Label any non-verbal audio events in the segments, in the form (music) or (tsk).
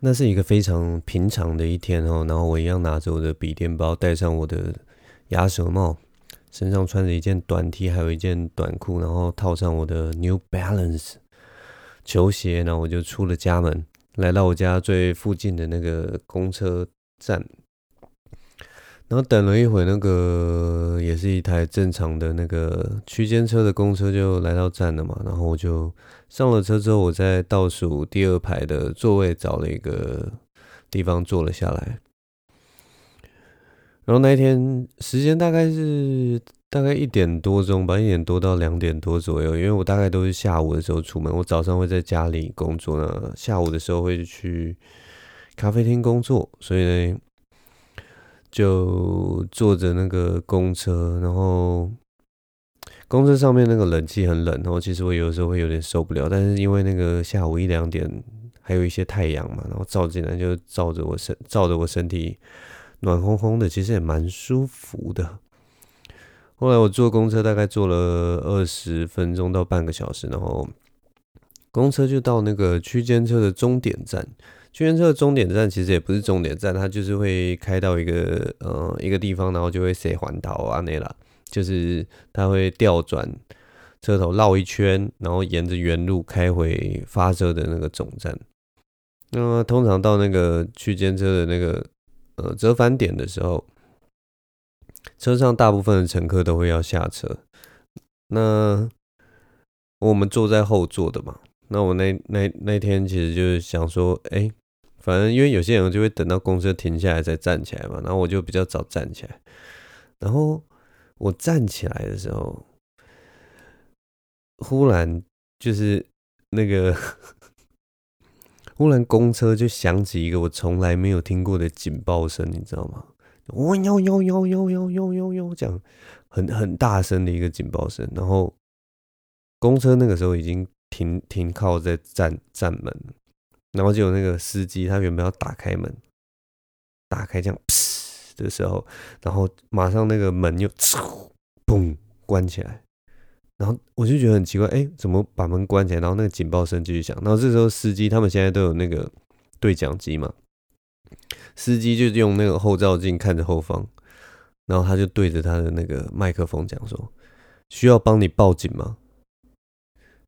那是一个非常平常的一天哦，然后我一样拿着我的笔电包，戴上我的鸭舌帽，身上穿着一件短 T，还有一件短裤，然后套上我的 New Balance 球鞋，然后我就出了家门，来到我家最附近的那个公车站，然后等了一会，那个也是一台正常的那个区间车的公车就来到站了嘛，然后我就。上了车之后，我在倒数第二排的座位找了一个地方坐了下来。然后那一天时间大概是大概一点多钟吧，一点多到两点多左右。因为我大概都是下午的时候出门，我早上会在家里工作呢，下午的时候会去咖啡厅工作，所以呢就坐着那个公车，然后。公车上面那个冷气很冷，然后其实我有时候会有点受不了，但是因为那个下午一两点还有一些太阳嘛，然后照进来就照着我身，照着我身体暖烘烘的，其实也蛮舒服的。后来我坐公车大概坐了二十分钟到半个小时，然后公车就到那个区间车的终点站。区间车的终点站其实也不是终点站，它就是会开到一个呃一个地方，然后就会塞环岛啊那啦。就是它会调转车头绕一圈，然后沿着原路开回发车的那个总站。那么通常到那个区间车的那个呃折返点的时候，车上大部分的乘客都会要下车。那我们坐在后座的嘛，那我那那那天其实就是想说，哎，反正因为有些人就会等到公车停下来再站起来嘛，然后我就比较早站起来，然后。我站起来的时候，忽然就是那个，(laughs) 忽然公车就响起一个我从来没有听过的警报声，你知道吗？哦哟哟哟哟哟哟哟哟，这样很很大声的一个警报声。然后公车那个时候已经停停靠在站站门，然后就有那个司机，他原本要打开门，打开这样。的时候，然后马上那个门又 (tsk) 砰关起来，然后我就觉得很奇怪，哎，怎么把门关起来？然后那个警报声继续响，然后这时候司机他们现在都有那个对讲机嘛，司机就用那个后照镜看着后方，然后他就对着他的那个麦克风讲说：“需要帮你报警吗？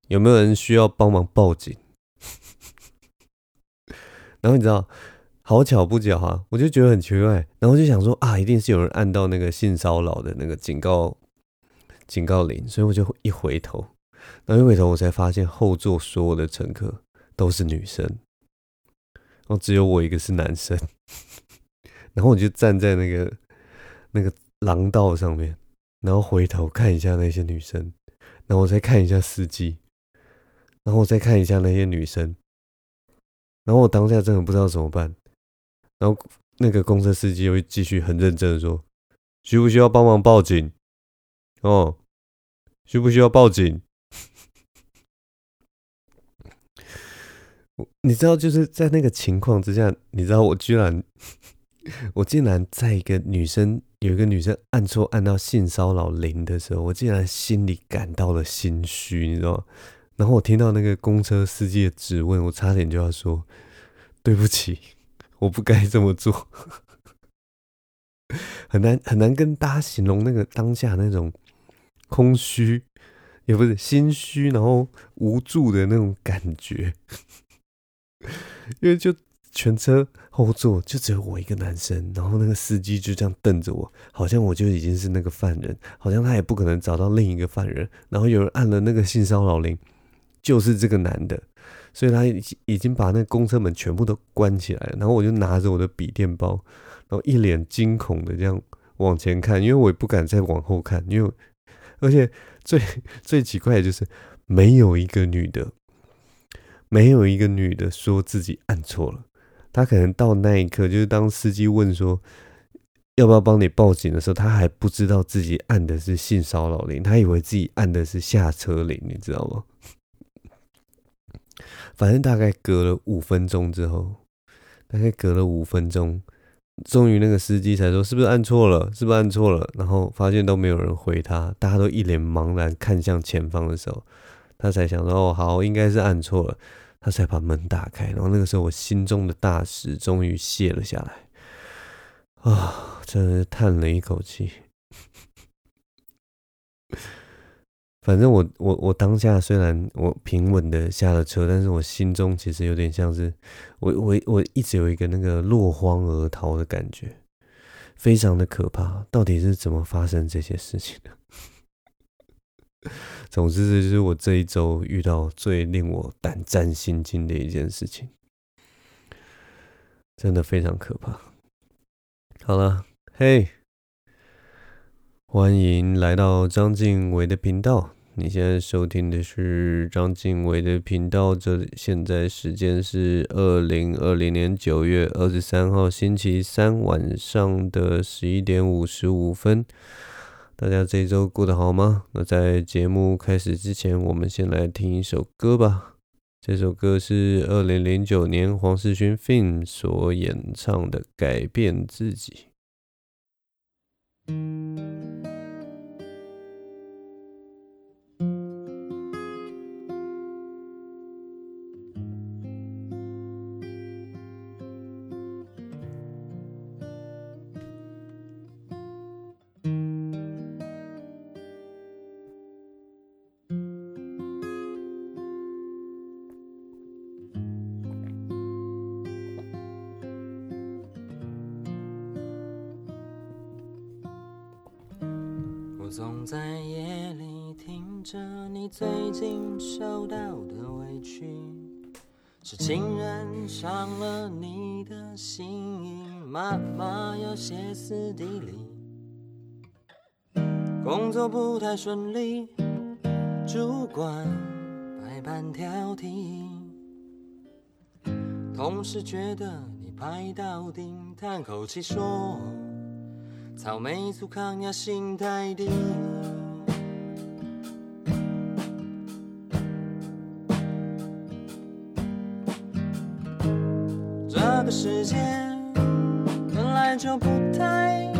有没有人需要帮忙报警？”然后你知道。好巧不巧哈，我就觉得很奇怪，然后就想说啊，一定是有人按到那个性骚扰的那个警告警告铃，所以我就一回头，然后一回头我才发现后座所有的乘客都是女生，然后只有我一个是男生，(laughs) 然后我就站在那个那个廊道上面，然后回头看一下那些女生，然后我再看一下司机，然后我再看一下那些女生，然后我当下真的不知道怎么办。然后那个公车司机又继续很认真的说：“需不需要帮忙报警？哦，需不需要报警？”你知道就是在那个情况之下，你知道我居然，我竟然在一个女生有一个女生按错按到性骚扰铃的时候，我竟然心里感到了心虚，你知道吗？然后我听到那个公车司机的质问，我差点就要说对不起。(laughs) 我不该这么做，(laughs) 很难很难跟大家形容那个当下那种空虚，也不是心虚，然后无助的那种感觉。(laughs) 因为就全车后座就只有我一个男生，然后那个司机就这样瞪着我，好像我就已经是那个犯人，好像他也不可能找到另一个犯人。然后有人按了那个性骚扰铃，就是这个男的。所以他已已经把那公车门全部都关起来了，然后我就拿着我的笔电包，然后一脸惊恐的这样往前看，因为我也不敢再往后看，因为而且最 (laughs) 最奇怪的就是没有一个女的，没有一个女的说自己按错了，她可能到那一刻，就是当司机问说要不要帮你报警的时候，她还不知道自己按的是性骚扰铃，她以为自己按的是下车铃，你知道吗？反正大概隔了五分钟之后，大概隔了五分钟，终于那个司机才说：“是不是按错了？是不是按错了？”然后发现都没有人回他，大家都一脸茫然看向前方的时候，他才想说：“哦，好，应该是按错了。”他才把门打开。然后那个时候，我心中的大石终于卸了下来，啊，真的是叹了一口气。反正我我我当下虽然我平稳的下了车，但是我心中其实有点像是我我我一直有一个那个落荒而逃的感觉，非常的可怕。到底是怎么发生这些事情的？(laughs) 总之，这就是我这一周遇到最令我胆战心惊的一件事情，真的非常可怕。好了，嘿，欢迎来到张静伟的频道。你现在收听的是章晋唯的频道，这现在时间是二零二零年九月二十三号星期三晚上的十一点五十五分。大家这一周过得好吗？那在节目开始之前，我们先来听一首歌吧。这首歌是二零零九年黄士勋 Fin 所演唱的《改变自己》。顺利，主管百般挑剔，同事觉得你拍到顶，叹口气说。草莓族抗压性太低，这个世界本来就不太，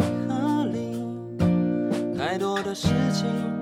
事情。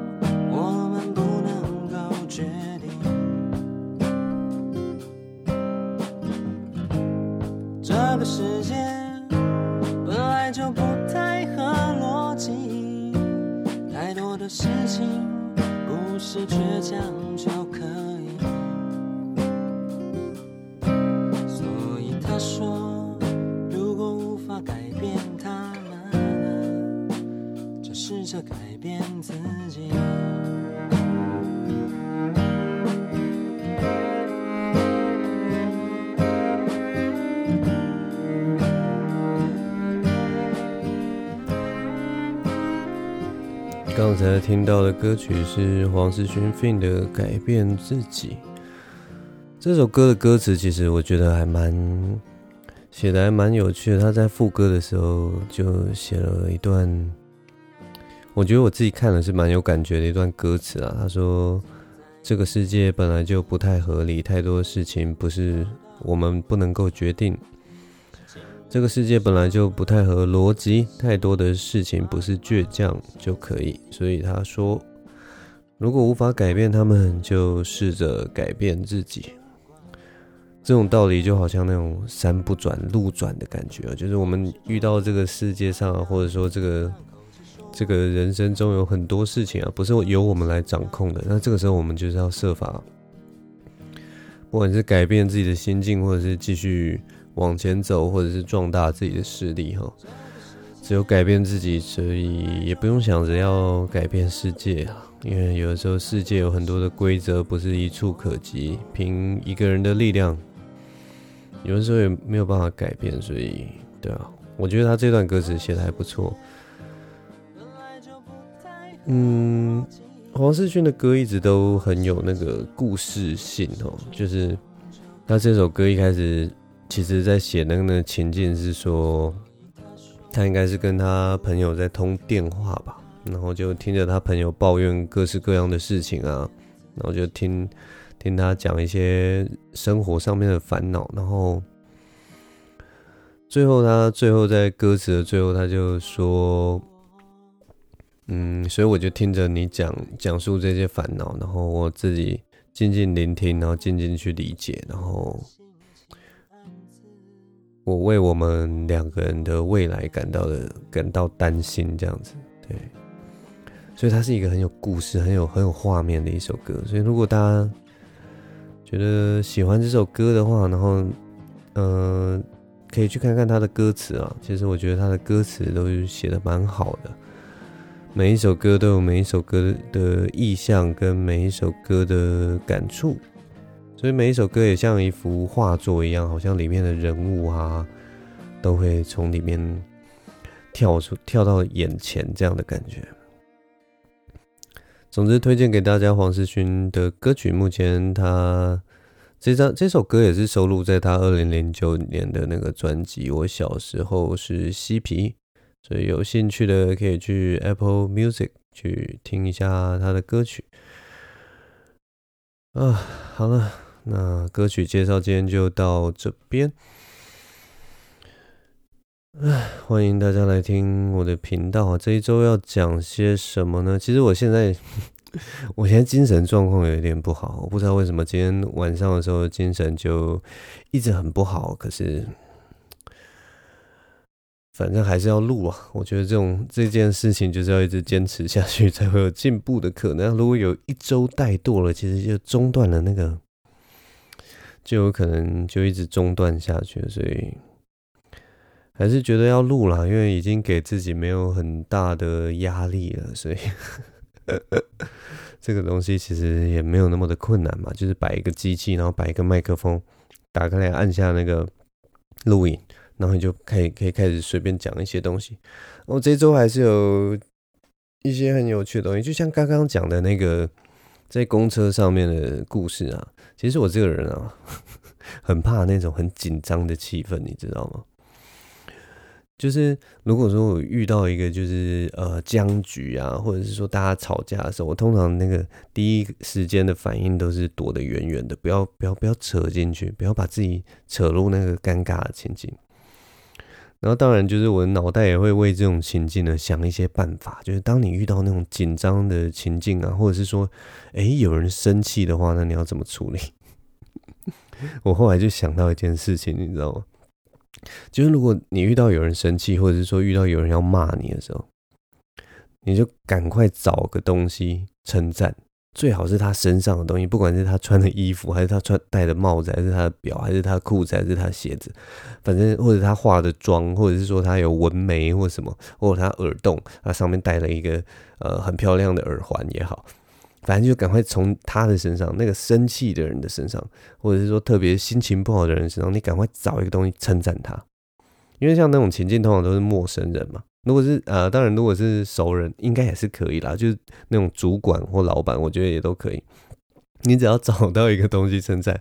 刚才听到的歌曲是黄世勋 Fin 的《改变自己》。这首歌的歌词其实我觉得还蛮写的，还蛮有趣的。他在副歌的时候就写了一段，我觉得我自己看了是蛮有感觉的一段歌词啊。他说：“这个世界本来就不太合理，太多事情不是我们不能够决定。”这个世界本来就不太合逻辑，太多的事情不是倔强就可以。所以他说，如果无法改变他们，就试着改变自己。这种道理就好像那种山不转路转的感觉，就是我们遇到这个世界上，或者说这个这个人生中有很多事情啊，不是由我们来掌控的。那这个时候，我们就是要设法，不管是改变自己的心境，或者是继续。往前走，或者是壮大自己的势力，哈，只有改变自己，所以也不用想着要改变世界啊。因为有的时候世界有很多的规则不是一触可及，凭一个人的力量，有的时候也没有办法改变。所以，对啊，我觉得他这段歌词写的还不错。嗯，黄世勋的歌一直都很有那个故事性哦，就是他这首歌一开始。其实，在写那个情境是说，他应该是跟他朋友在通电话吧，然后就听着他朋友抱怨各式各样的事情啊，然后就听听他讲一些生活上面的烦恼，然后最后他最后在歌词的最后他就说，嗯，所以我就听着你讲讲述这些烦恼，然后我自己静静聆听，然后静静去理解，然后我为我们两个人的未来感到的感到担心，这样子，对。所以它是一个很有故事、很有很有画面的一首歌。所以如果大家觉得喜欢这首歌的话，然后嗯、呃，可以去看看它的歌词啊。其实我觉得它的歌词都写的蛮好的。每一首歌都有每一首歌的意象跟每一首歌的感触，所以每一首歌也像一幅画作一样，好像里面的人物啊，都会从里面跳出跳到眼前这样的感觉。总之，推荐给大家黄世勋的歌曲。目前他这张这首歌也是收录在他二零零九年的那个专辑《我小时候是嬉皮》。所以有兴趣的可以去 Apple Music 去听一下他的歌曲啊。好了，那歌曲介绍今天就到这边。哎，欢迎大家来听我的频道啊。这一周要讲些什么呢？其实我现在，(laughs) 我现在精神状况有一点不好，我不知道为什么今天晚上的时候精神就一直很不好。可是。反正还是要录啊！我觉得这种这件事情就是要一直坚持下去，才会有进步的可能。如果有一周怠惰了，其实就中断了那个，就有可能就一直中断下去。所以还是觉得要录啦，因为已经给自己没有很大的压力了，所以 (laughs) 这个东西其实也没有那么的困难嘛，就是摆一个机器，然后摆一个麦克风，打开来按下那个录影。然后就可以可以开始随便讲一些东西。我这周还是有一些很有趣的东西，就像刚刚讲的那个在公车上面的故事啊。其实我这个人啊，(laughs) 很怕那种很紧张的气氛，你知道吗？就是如果说我遇到一个就是呃僵局啊，或者是说大家吵架的时候，我通常那个第一时间的反应都是躲得远远的，不要不要不要扯进去，不要把自己扯入那个尴尬的情景。然后当然就是我的脑袋也会为这种情境呢想一些办法，就是当你遇到那种紧张的情境啊，或者是说，哎，有人生气的话，那你要怎么处理？(laughs) 我后来就想到一件事情，你知道吗？就是如果你遇到有人生气，或者是说遇到有人要骂你的时候，你就赶快找个东西称赞。最好是他身上的东西，不管是他穿的衣服，(laughs) 还是他穿戴的帽子，还是他的表，还是他裤子，还是他鞋子，反正或者他化的妆，或者是说他有纹眉或什么，或者他耳洞，他上面戴了一个呃很漂亮的耳环也好，反正就赶快从他的身上，那个生气的人的身上，或者是说特别心情不好的人身上，你赶快找一个东西称赞他，因为像那种情境通常都是陌生人嘛。如果是呃，当然，如果是熟人，应该也是可以啦。就是那种主管或老板，我觉得也都可以。你只要找到一个东西称赞，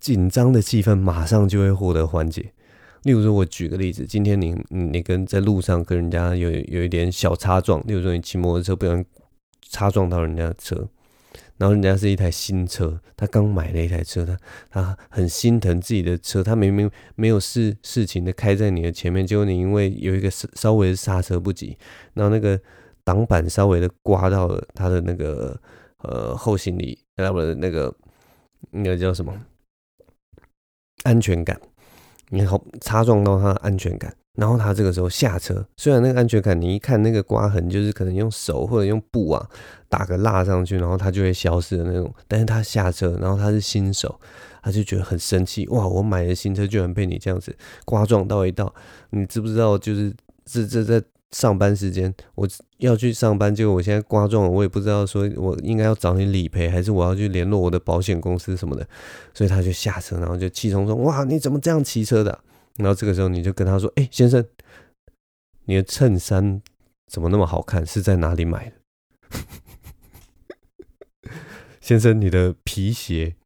紧张的气氛马上就会获得缓解。例如说，我举个例子，今天你你跟在路上跟人家有有一点小擦撞，例如说你骑摩托车不小心擦撞到人家的车。然后人家是一台新车，他刚买了一台车，他他很心疼自己的车，他明明没有事事情的开在你的前面，结果你因为有一个稍微的刹车不及，然后那个挡板稍微的刮到了他的那个呃后行李，那个那个那个叫什么安全感，你好擦撞到他的安全感。然后他这个时候下车，虽然那个安全杆你一看那个刮痕，就是可能用手或者用布啊打个蜡上去，然后它就会消失的那种。但是他下车，然后他是新手，他就觉得很生气，哇！我买的新车居然被你这样子刮撞到一道，你知不知道？就是这这在上班时间，我要去上班，结果我现在刮撞了，我也不知道说我应该要找你理赔，还是我要去联络我的保险公司什么的。所以他就下车，然后就气冲冲，哇！你怎么这样骑车的？然后这个时候你就跟他说：“哎，先生，你的衬衫怎么那么好看？是在哪里买的？”先生，你的皮鞋，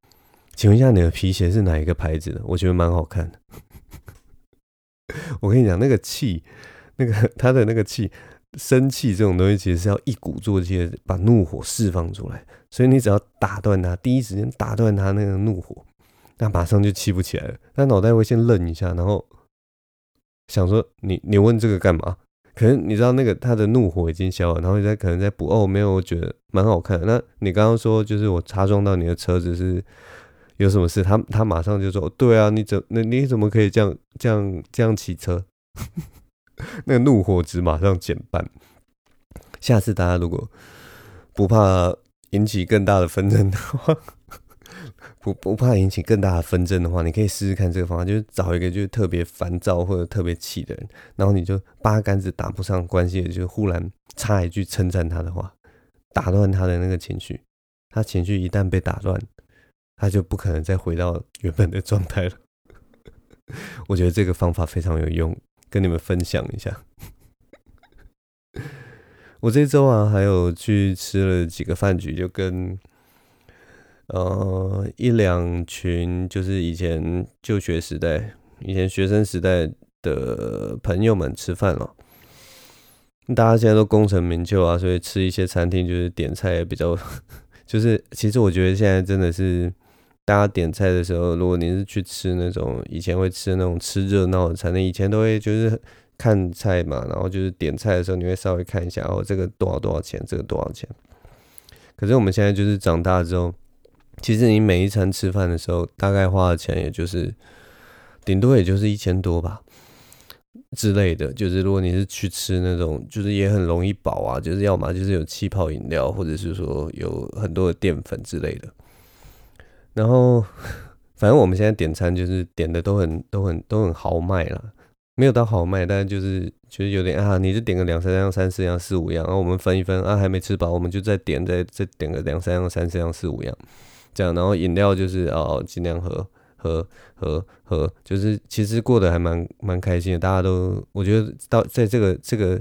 请问一下，你的皮鞋是哪一个牌子的？我觉得蛮好看的。我跟你讲，那个气，那个他的那个气，生气这种东西，其实是要一鼓作气的把怒火释放出来。所以你只要打断他，第一时间打断他那个怒火。那马上就气不起来了，他脑袋会先愣一下，然后想说：“你你问这个干嘛？可能你知道那个他的怒火已经消了，然后你在可能在补哦，没有，我觉得蛮好看的。那你刚刚说就是我擦撞到你的车子是有什么事？他他马上就说，对啊，你怎那你怎么可以这样这样这样骑车？(laughs) 那个怒火值马上减半。下次大家如果不怕引起更大的纷争的话，(laughs) 不不怕引起更大的纷争的话，你可以试试看这个方法，就是找一个就是特别烦躁或者特别气的人，然后你就八竿子打不上关系的，就忽然插一句称赞他的话，打断他的那个情绪。他情绪一旦被打断，他就不可能再回到原本的状态了。(laughs) 我觉得这个方法非常有用，跟你们分享一下。我这周啊，还有去吃了几个饭局，就跟。呃，一两群就是以前就学时代、以前学生时代的朋友们吃饭了。大家现在都功成名就啊，所以吃一些餐厅就是点菜也比较，(laughs) 就是其实我觉得现在真的是大家点菜的时候，如果你是去吃那种以前会吃那种吃热闹的餐厅，以前都会就是看菜嘛，然后就是点菜的时候你会稍微看一下哦，这个多少多少钱，这个多少钱。可是我们现在就是长大之后。其实你每一餐吃饭的时候，大概花的钱也就是顶多也就是一千多吧之类的。就是如果你是去吃那种，就是也很容易饱啊，就是要么就是有气泡饮料，或者是说有很多的淀粉之类的。然后 (laughs) 反正我们现在点餐就是点的都很都很都很豪迈啦，没有到豪迈，但是就是就是有点啊，你就点个两三样、三四样、四五样，然后我们分一分啊，还没吃饱，我们就再点再再点个两三样、三四样、四五样。这样，然后饮料就是哦，尽量喝喝喝喝，就是其实过得还蛮蛮开心的。大家都我觉得到在这个这个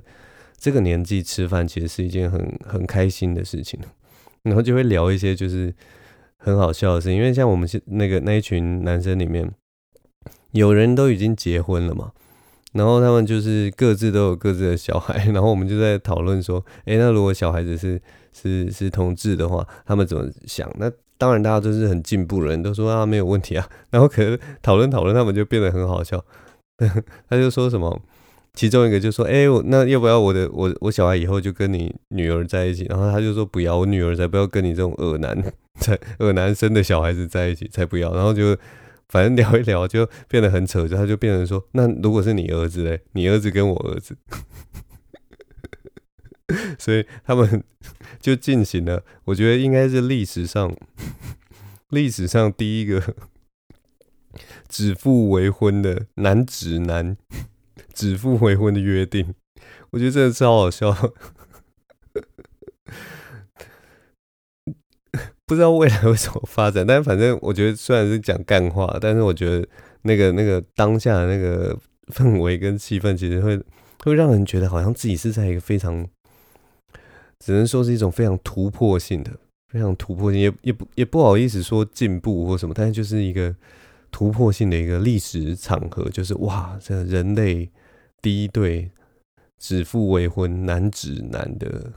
这个年纪吃饭，其实是一件很很开心的事情。(laughs) 然后就会聊一些就是很好笑的事情，因为像我们是那个那一群男生里面，有人都已经结婚了嘛，然后他们就是各自都有各自的小孩，(laughs) 然后我们就在讨论说，哎，那如果小孩子是是是同志的话，他们怎么想？那当然，大家都是很进步的人，都说啊没有问题啊。(laughs) 然后可是讨论讨论，他们就变得很好笑。(laughs) 他就说什么，其中一个就说：“哎，我那要不要我的我我小孩以后就跟你女儿在一起？”然后他就说：“不要，我女儿才不要跟你这种恶男 (laughs) 才恶男生的小孩子在一起，才不要。”然后就反正聊一聊，就变得很扯，就他就变成说：“那如果是你儿子嘞？你儿子跟我儿子。”所以他们。(laughs) 就进行了，我觉得应该是历史上历史上第一个指腹为婚的男指男指腹为婚的约定，我觉得真的超好笑，(laughs) 不知道未来会怎么发展，但反正我觉得虽然是讲干话，但是我觉得那个那个当下的那个氛围跟气氛，其实会会让人觉得好像自己是在一个非常。只能说是一种非常突破性的，非常突破性，也也不也不好意思说进步或什么，但是就是一个突破性的一个历史场合，就是哇，这人类第一对指腹为婚男指男的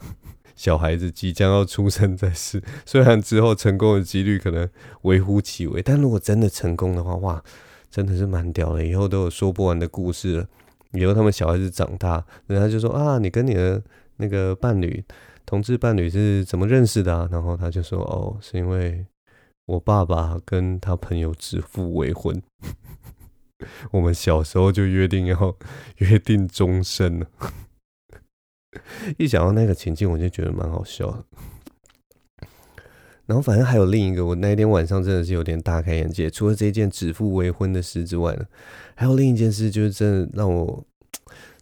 小孩子即将要出生在世，虽然之后成功的几率可能微乎其微，但如果真的成功的话，哇，真的是蛮屌的，以后都有说不完的故事了。以后他们小孩子长大，人家就说啊，你跟你的那个伴侣。同志伴侣是怎么认识的？然后他就说：“哦，是因为我爸爸跟他朋友指腹为婚，(laughs) 我们小时候就约定要 (laughs) 约定终身了。”一想到那个情境，我就觉得蛮好笑的。然后反正还有另一个，我那天晚上真的是有点大开眼界。除了这件指腹为婚的事之外呢，还有另一件事，就是真的让我。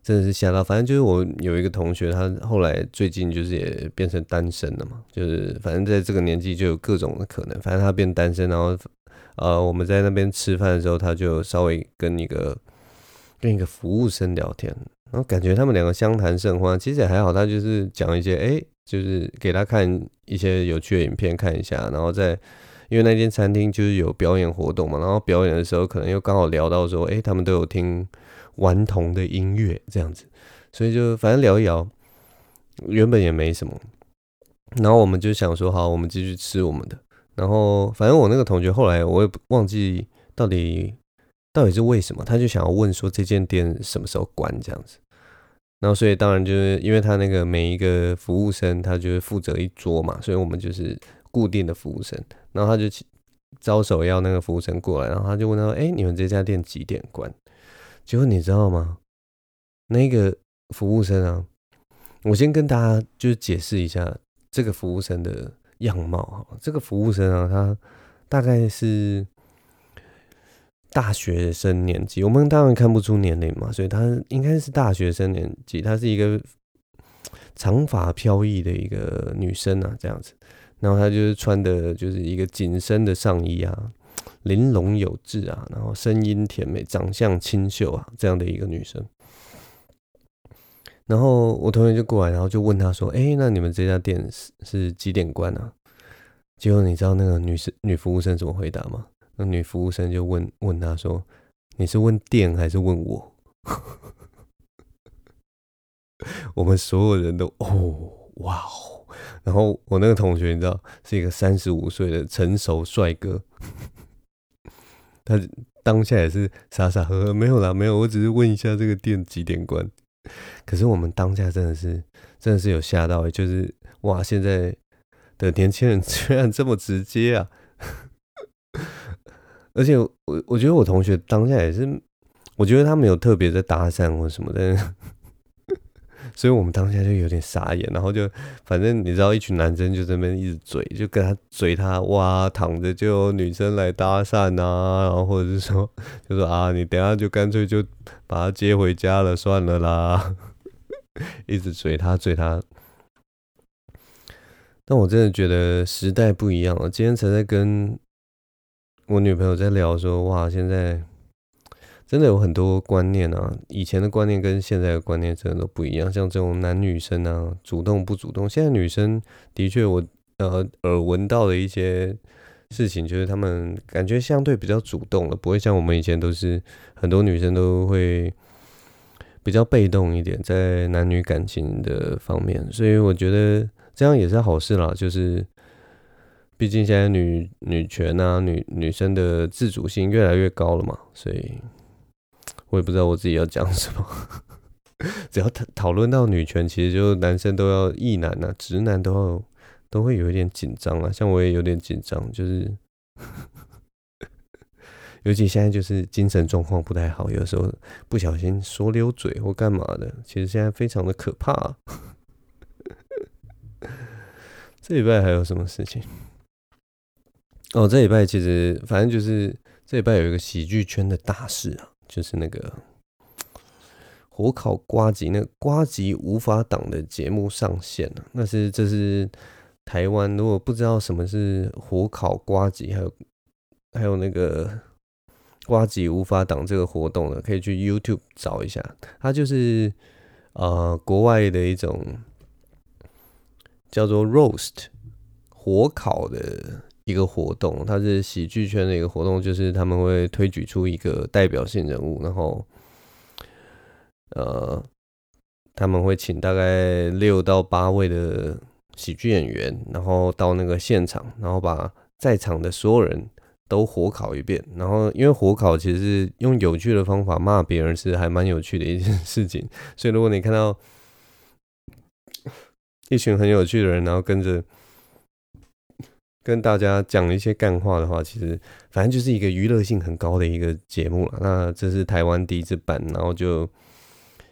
真的是吓到，反正就是我有一个同学，他后来最近就是也变成单身了嘛，就是反正在这个年纪就有各种的可能，反正他变单身，然后呃我们在那边吃饭的时候，他就稍微跟一个跟一个服务生聊天，然后感觉他们两个相谈甚欢，其实也还好，他就是讲一些哎、就是给他看一些有趣的影片看一下，然后在因为那间餐厅就是有表演活动嘛，然后表演的时候可能又刚好聊到说，哎、他们都有听。顽童的音乐这样子，所以就反正聊一聊，原本也没什么。然后我们就想说，好，我们继续吃我们的。然后反正我那个同学后来我也忘记到底到底是为什么，他就想要问说这间店什么时候关这样子。然后所以当然就是因为他那个每一个服务生，他就是负责一桌嘛，所以我们就是固定的服务生。然后他就招手要那个服务生过来，然后他就问他说：“哎，你们这家店几点关？”结果你知道吗？那个服务生啊，我先跟大家就是解释一下这个服务生的样貌哈。这个服务生啊，他大概是。大学生年纪，我们当然看不出年龄嘛，所以他应该是大学生年纪。她是一个长发飘逸的一个女生啊，这样子。然后她就是穿的就是一个紧身的上衣啊，玲珑有致啊，然后声音甜美，长相清秀啊，这样的一个女生。然后我同学就过来，然后就问她说：“哎，那你们这家店是是几点关啊？”结果你知道那个女生女服务生怎么回答吗？那女服务生就问问他说：“你是问店还是问我？” (laughs) 我们所有人都哦哇哦，然后我那个同学你知道是一个三十五岁的成熟帅哥，他当下也是傻傻呵呵，没有啦，没有，我只是问一下这个店几点关。可是我们当下真的是真的是有吓到，就是哇，现在的年轻人 (laughs) 居然这么直接啊！(laughs) 而且我我觉得我同学当下也是，我觉得他没有特别在搭讪或什么的，所以我们当下就有点傻眼，然后就反正你知道，一群男生就在那边一直嘴，就跟他嘴他哇，躺着就有女生来搭讪啊，然后或者是说就说啊，你等下就干脆就把他接回家了算了啦，(laughs) 一直嘴他嘴他。但我真的觉得时代不一样了，今天才在跟。我女朋友在聊说，哇，现在真的有很多观念啊，以前的观念跟现在的观念真的都不一样。像这种男女生啊，主动不主动，现在女生的确，我呃耳闻到的一些事情，就是他们感觉相对比较主动了，不会像我们以前都是很多女生都会比较被动一点，在男女感情的方面。所以我觉得这样也是好事啦，就是。毕竟现在女女权啊，女女生的自主性越来越高了嘛，所以我也不知道我自己要讲什么。(laughs) 只要讨讨论到女权，其实就男生都要异男啊，直男都要都会有一点紧张啊。像我也有点紧张，就是 (laughs) 尤其现在就是精神状况不太好，有时候不小心说溜嘴或干嘛的，其实现在非常的可怕。(laughs) 这礼拜还有什么事情？哦，这礼拜其实反正就是这礼拜有一个喜剧圈的大事啊，就是那个火烤瓜吉，那个呱吉无法挡的节目上线了。那是这是台湾，如果不知道什么是火烤瓜吉，还有还有那个瓜吉无法挡这个活动的，可以去 YouTube 找一下。它就是呃国外的一种叫做 Roast 火烤的。一个活动，它是喜剧圈的一个活动，就是他们会推举出一个代表性人物，然后，呃，他们会请大概六到八位的喜剧演员，然后到那个现场，然后把在场的所有人都火烤一遍。然后，因为火烤其实是用有趣的方法骂别人，是还蛮有趣的一件 (laughs) 事情。所以，如果你看到一群很有趣的人，然后跟着。跟大家讲一些干话的话，其实反正就是一个娱乐性很高的一个节目了。那这是台湾第一次办，然后就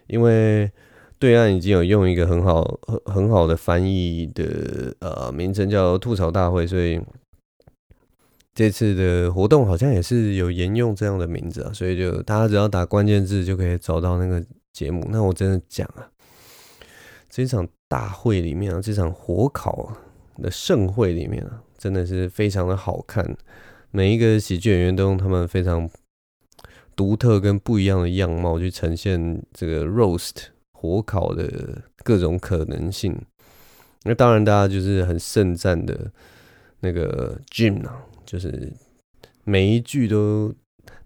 因为对岸已经有用一个很好很很好的翻译的呃名称叫吐槽大会，所以这次的活动好像也是有沿用这样的名字啊。所以就大家只要打关键字就可以找到那个节目。那我真的讲啊，这场大会里面啊，这场火烤的盛会里面啊。真的是非常的好看，每一个喜剧演员都用他们非常独特跟不一样的样貌去呈现这个 roast 火烤的各种可能性。那当然，大家就是很盛赞的那个 Jim 啊，就是每一句都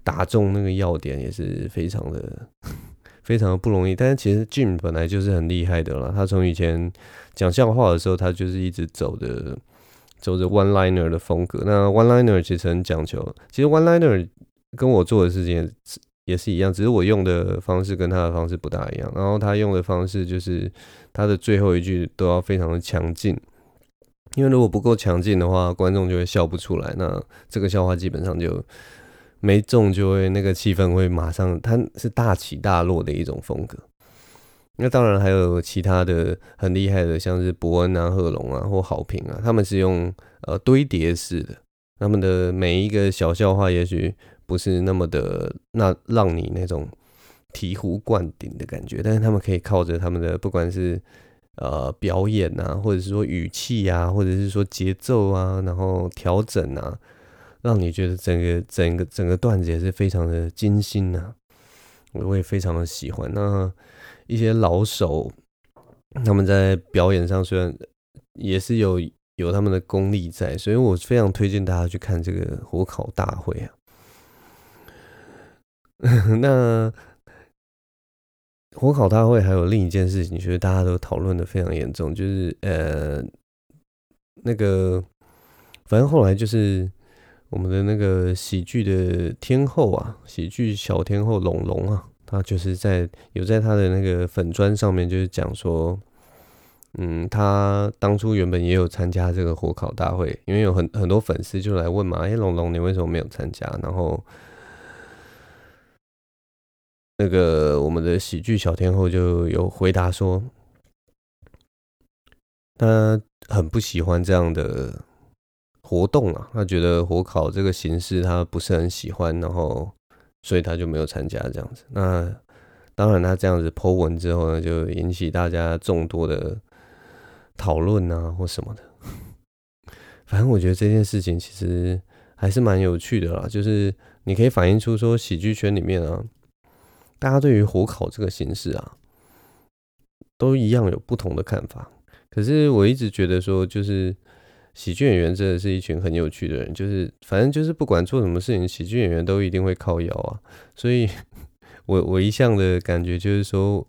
打中那个要点，也是非常的 (laughs) 非常的不容易。但是其实 Jim 本来就是很厉害的啦，他从以前讲笑话的时候，他就是一直走的。走着 one liner 的风格，那 one liner 其实很讲求。其实 one liner 跟我做的事情也是一样，只是我用的方式跟他的方式不大一样。然后他用的方式就是他的最后一句都要非常的强劲，因为如果不够强劲的话，观众就会笑不出来。那这个笑话基本上就没中，就会那个气氛会马上，它是大起大落的一种风格。那当然还有其他的很厉害的，像是伯恩啊、贺龙啊或好评啊，他们是用呃堆叠式的，他们的每一个小笑话也许不是那么的那让你那种醍醐灌顶的感觉，但是他们可以靠着他们的不管是呃表演啊，或者是说语气啊，或者是说节奏啊，然后调整啊，让你觉得整个整个整个段子也是非常的精心呐，我也非常的喜欢那。一些老手，他们在表演上虽然也是有有他们的功力在，所以我非常推荐大家去看这个火烤大会啊。(laughs) 那火烤大会还有另一件事情，觉得大家都讨论的非常严重，就是呃，那个反正后来就是我们的那个喜剧的天后啊，喜剧小天后龙龙啊。他就是在有在他的那个粉砖上面，就是讲说，嗯，他当初原本也有参加这个火烤大会，因为有很很多粉丝就来问嘛，哎，龙龙你为什么没有参加？然后那个我们的喜剧小天后就有回答说，他很不喜欢这样的活动啊，他觉得火烤这个形式他不是很喜欢，然后。所以他就没有参加这样子。那当然，他这样子剖文之后呢，就引起大家众多的讨论啊，或什么的。(laughs) 反正我觉得这件事情其实还是蛮有趣的啦。就是你可以反映出说，喜剧圈里面啊，大家对于火烤这个形式啊，都一样有不同的看法。可是我一直觉得说，就是。喜剧演员真的是一群很有趣的人，就是反正就是不管做什么事情，喜剧演员都一定会靠腰啊。所以我，我一向的感觉就是说，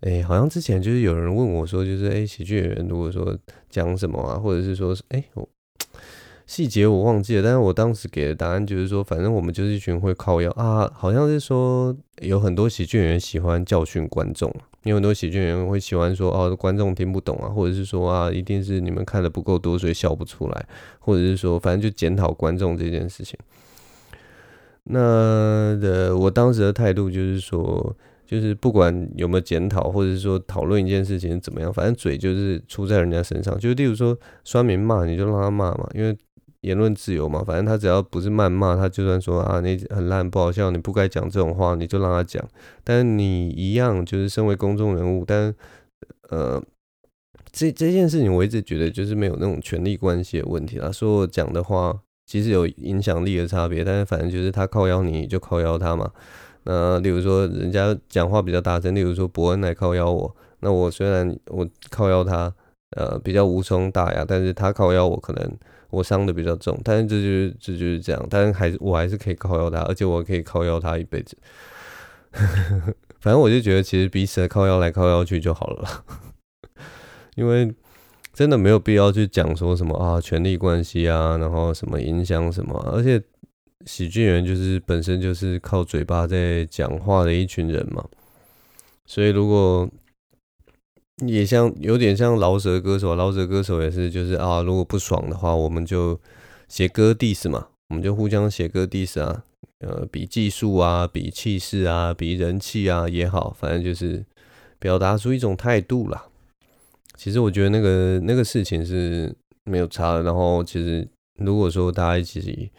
哎、好像之前就是有人问我说，就是哎、喜剧演员如果说讲什么啊，或者是说，哎、我细节我忘记了，但是我当时给的答案就是说，反正我们就是一群会靠腰啊，好像是说有很多喜剧演员喜欢教训观众。有很多喜剧演员会喜欢说哦，观众听不懂啊，或者是说啊，一定是你们看的不够多，所以笑不出来，或者是说，反正就检讨观众这件事情。那的我当时的态度就是说，就是不管有没有检讨，或者是说讨论一件事情怎么样，反正嘴就是出在人家身上。就例如说，酸民骂你就让他骂嘛，因为。言论自由嘛，反正他只要不是谩骂，他就算说啊，你很烂不好笑，你不该讲这种话，你就让他讲。但你一样就是身为公众人物，但呃，这这件事情我一直觉得就是没有那种权力关系的问题啦。说我讲的话其实有影响力的差别，但是反正就是他靠邀你就靠邀他嘛。那例如说人家讲话比较大声，例如说伯恩来靠邀我，那我虽然我靠邀他，呃，比较无伤大雅，但是他靠邀我可能。我伤的比较重，但是这就是这就是这样，但是还是我还是可以靠腰他，而且我可以靠腰他一辈子。(laughs) 反正我就觉得，其实彼此靠腰来靠腰去就好了，(laughs) 因为真的没有必要去讲说什么啊权力关系啊，然后什么影响什么，而且喜剧人就是本身就是靠嘴巴在讲话的一群人嘛，所以如果。也像有点像饶舌歌手，饶舌歌手也是，就是啊，如果不爽的话，我们就写歌 diss 嘛，我们就互相写歌 diss 啊，呃，比技术啊，比气势啊，比人气啊也好，反正就是表达出一种态度啦。其实我觉得那个那个事情是没有差的。然后其实如果说大家一起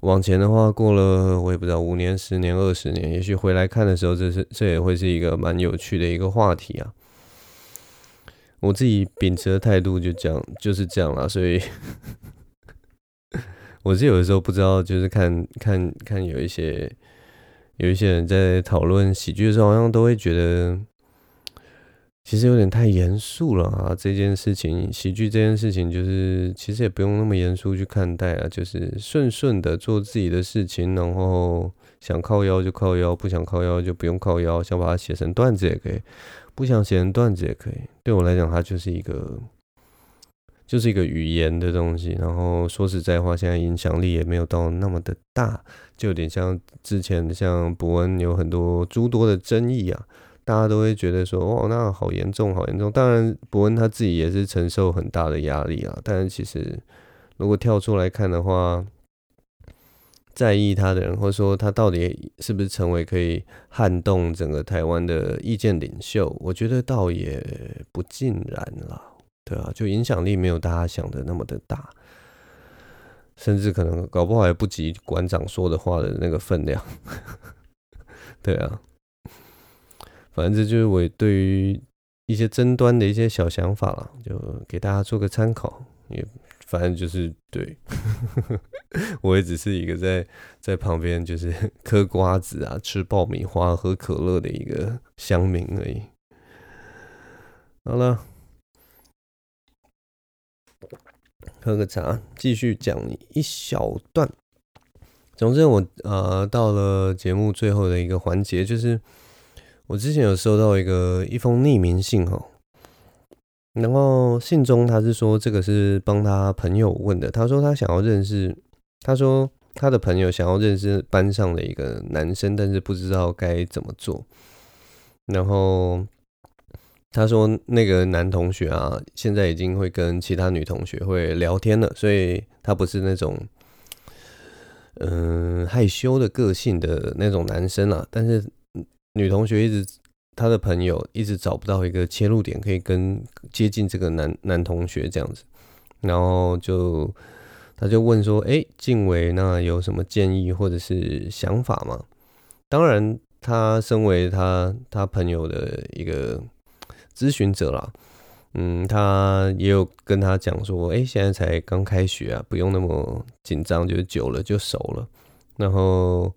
往前的话，过了我也不知道五年、十年、二十年，也许回来看的时候，这是这也会是一个蛮有趣的一个话题啊。我自己秉持的态度就这样就是这样啦，所以 (laughs) 我是有的时候不知道，就是看看看有一些有一些人在讨论喜剧的时候，好像都会觉得其实有点太严肃了啊。这件事情，喜剧这件事情，就是其实也不用那么严肃去看待啊，就是顺顺的做自己的事情，然后想靠腰就靠腰，不想靠腰就不用靠腰，想把它写成段子也可以。不想写成段子也可以，对我来讲，它就是一个，就是一个语言的东西。然后说实在话，现在影响力也没有到那么的大，就有点像之前像博恩有很多诸多的争议啊，大家都会觉得说，哦，那好严重，好严重。当然，博恩他自己也是承受很大的压力啊。但是其实如果跳出来看的话，在意他的人，或者说他到底是不是成为可以撼动整个台湾的意见领袖，我觉得倒也不尽然了，对啊，就影响力没有大家想的那么的大，甚至可能搞不好也不及馆长说的话的那个分量，(laughs) 对啊，反正这就是我对于一些争端的一些小想法了，就给大家做个参考，也。反正就是对，(laughs) 我也只是一个在在旁边就是 (laughs) 嗑瓜子啊、吃爆米花、喝可乐的一个乡民而已。好了，喝个茶，继续讲一小段。总之我，我呃到了节目最后的一个环节，就是我之前有收到一个一封匿名信哈。然后信中他是说，这个是帮他朋友问的。他说他想要认识，他说他的朋友想要认识班上的一个男生，但是不知道该怎么做。然后他说那个男同学啊，现在已经会跟其他女同学会聊天了，所以他不是那种嗯、害羞的个性的那种男生啊。但是女同学一直。他的朋友一直找不到一个切入点，可以跟接近这个男男同学这样子，然后就他就问说：“哎，静伟，那有什么建议或者是想法吗？”当然，他身为他他朋友的一个咨询者啦，嗯，他也有跟他讲说：“哎，现在才刚开学啊，不用那么紧张，就久了就熟了。”然后。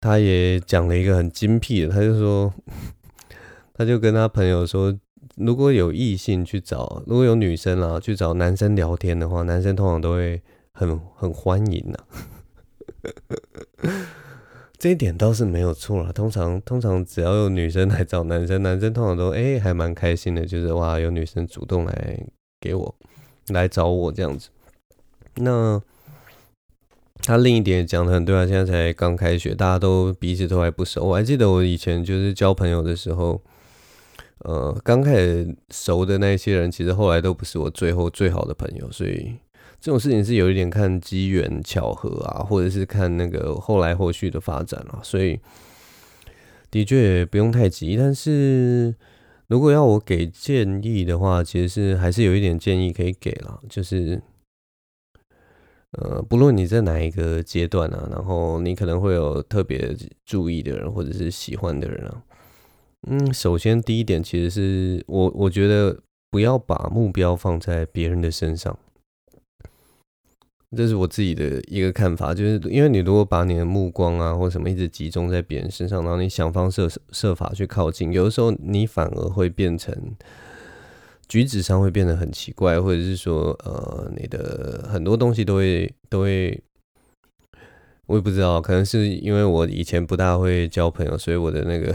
他也讲了一个很精辟的，他就说，(laughs) 他就跟他朋友说，如果有异性去找，如果有女生啊去找男生聊天的话，男生通常都会很很欢迎呐。(laughs) 这一点倒是没有错啦，通常通常只要有女生来找男生，男生通常都哎还蛮开心的，就是哇有女生主动来给我来找我这样子。那。他另一点讲的很对啊，现在才刚开学，大家都彼此都还不熟。我还记得我以前就是交朋友的时候，呃，刚开始熟的那些人，其实后来都不是我最后最好的朋友。所以这种事情是有一点看机缘巧合啊，或者是看那个后来后续的发展啊。所以的确不用太急。但是如果要我给建议的话，其实是还是有一点建议可以给了，就是。呃，不论你在哪一个阶段啊，然后你可能会有特别注意的人，或者是喜欢的人啊。嗯，首先第一点，其实是我我觉得不要把目标放在别人的身上，这是我自己的一个看法。就是因为你如果把你的目光啊或什么一直集中在别人身上，然后你想方设设法去靠近，有的时候你反而会变成。举止上会变得很奇怪，或者是说，呃，你的很多东西都会都会，我也不知道，可能是因为我以前不大会交朋友，所以我的那个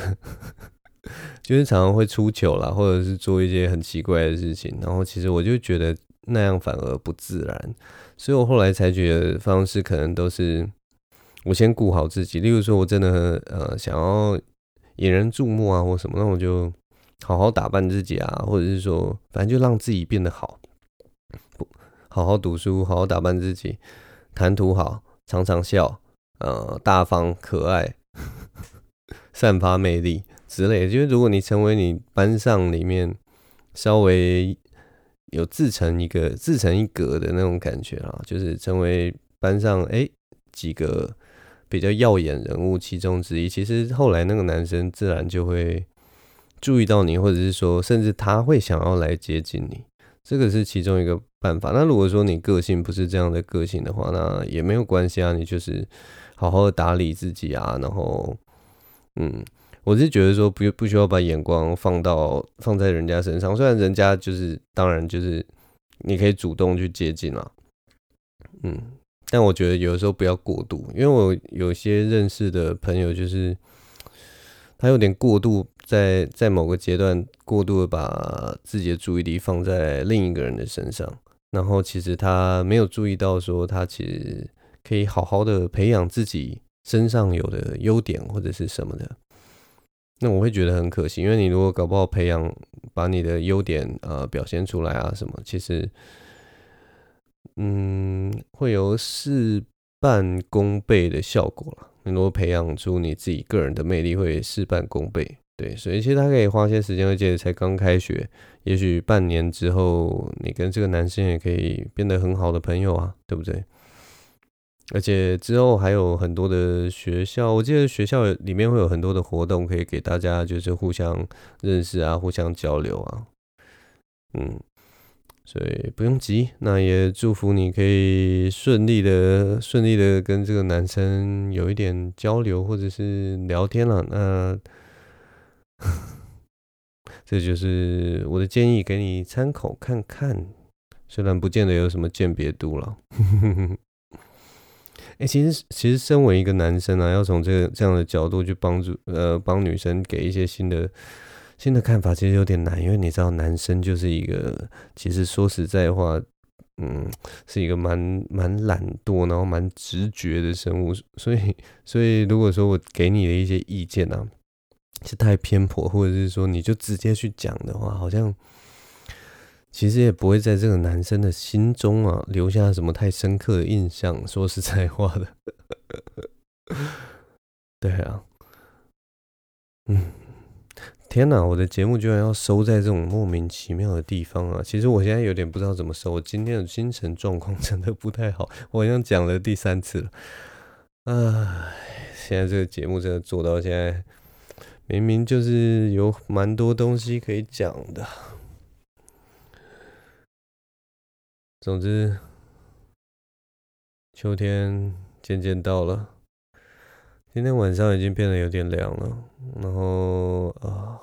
(laughs) 就是常常会出糗啦，或者是做一些很奇怪的事情，然后其实我就觉得那样反而不自然，所以我后来采取的方式可能都是我先顾好自己，例如说我真的呃想要引人注目啊或什么，那我就。好好打扮自己啊，或者是说，反正就让自己变得好，好好读书，好好打扮自己，谈吐好，常常笑，呃，大方可爱，(laughs) 散发魅力之类的。就是如果你成为你班上里面稍微有自成一个自成一格的那种感觉啊，就是成为班上哎、几个比较耀眼人物其中之一，其实后来那个男生自然就会。注意到你，或者是说，甚至他会想要来接近你，这个是其中一个办法。那如果说你个性不是这样的个性的话，那也没有关系啊，你就是好好的打理自己啊。然后，嗯，我是觉得说不不需要把眼光放到放在人家身上，虽然人家就是当然就是你可以主动去接近了，嗯，但我觉得有的时候不要过度，因为我有些认识的朋友就是他有点过度。在在某个阶段过度的把自己的注意力放在另一个人的身上，然后其实他没有注意到说他其实可以好好的培养自己身上有的优点或者是什么的。那我会觉得很可惜，因为你如果搞不好培养，把你的优点呃表现出来啊什么，其实，嗯，会有事半功倍的效果了。你如果培养出你自己个人的魅力，会事半功倍。对，所以其实他可以花些时间，而且才刚开学，也许半年之后，你跟这个男生也可以变得很好的朋友啊，对不对？而且之后还有很多的学校，我记得学校里面会有很多的活动，可以给大家就是互相认识啊，互相交流啊。嗯，所以不用急，那也祝福你可以顺利的、顺利的跟这个男生有一点交流或者是聊天了。那 (laughs) 这就是我的建议，给你参考看看，虽然不见得有什么鉴别度了。(laughs) 哎、其实其实身为一个男生啊，要从这个这样的角度去帮助呃帮女生给一些新的新的看法，其实有点难，因为你知道男生就是一个其实说实在话，嗯，是一个蛮蛮懒惰，然后蛮直觉的生物，所以所以如果说我给你的一些意见啊是太偏颇，或者是说你就直接去讲的话，好像。其实也不会在这个男生的心中啊留下什么太深刻的印象。说实在话的，(laughs) 对啊，嗯，天哪，我的节目居然要收在这种莫名其妙的地方啊！其实我现在有点不知道怎么收，我今天的精神状况真的不太好，(laughs) 我好像讲了第三次了。唉，现在这个节目真的做到现在，明明就是有蛮多东西可以讲的。总之，秋天渐渐到了。今天晚上已经变得有点凉了，然后啊，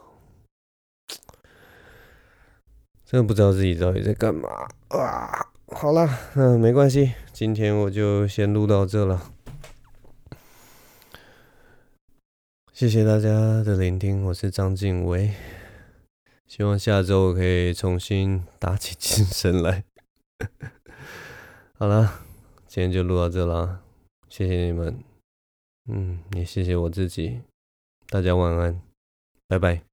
真的不知道自己到底在干嘛啊！好了，嗯，没关系，今天我就先录到这了。谢谢大家的聆听，我是张静薇，希望下周我可以重新打起精神来。(laughs) 好了，今天就录到这啦，谢谢你们，嗯，也谢谢我自己，大家晚安，拜拜。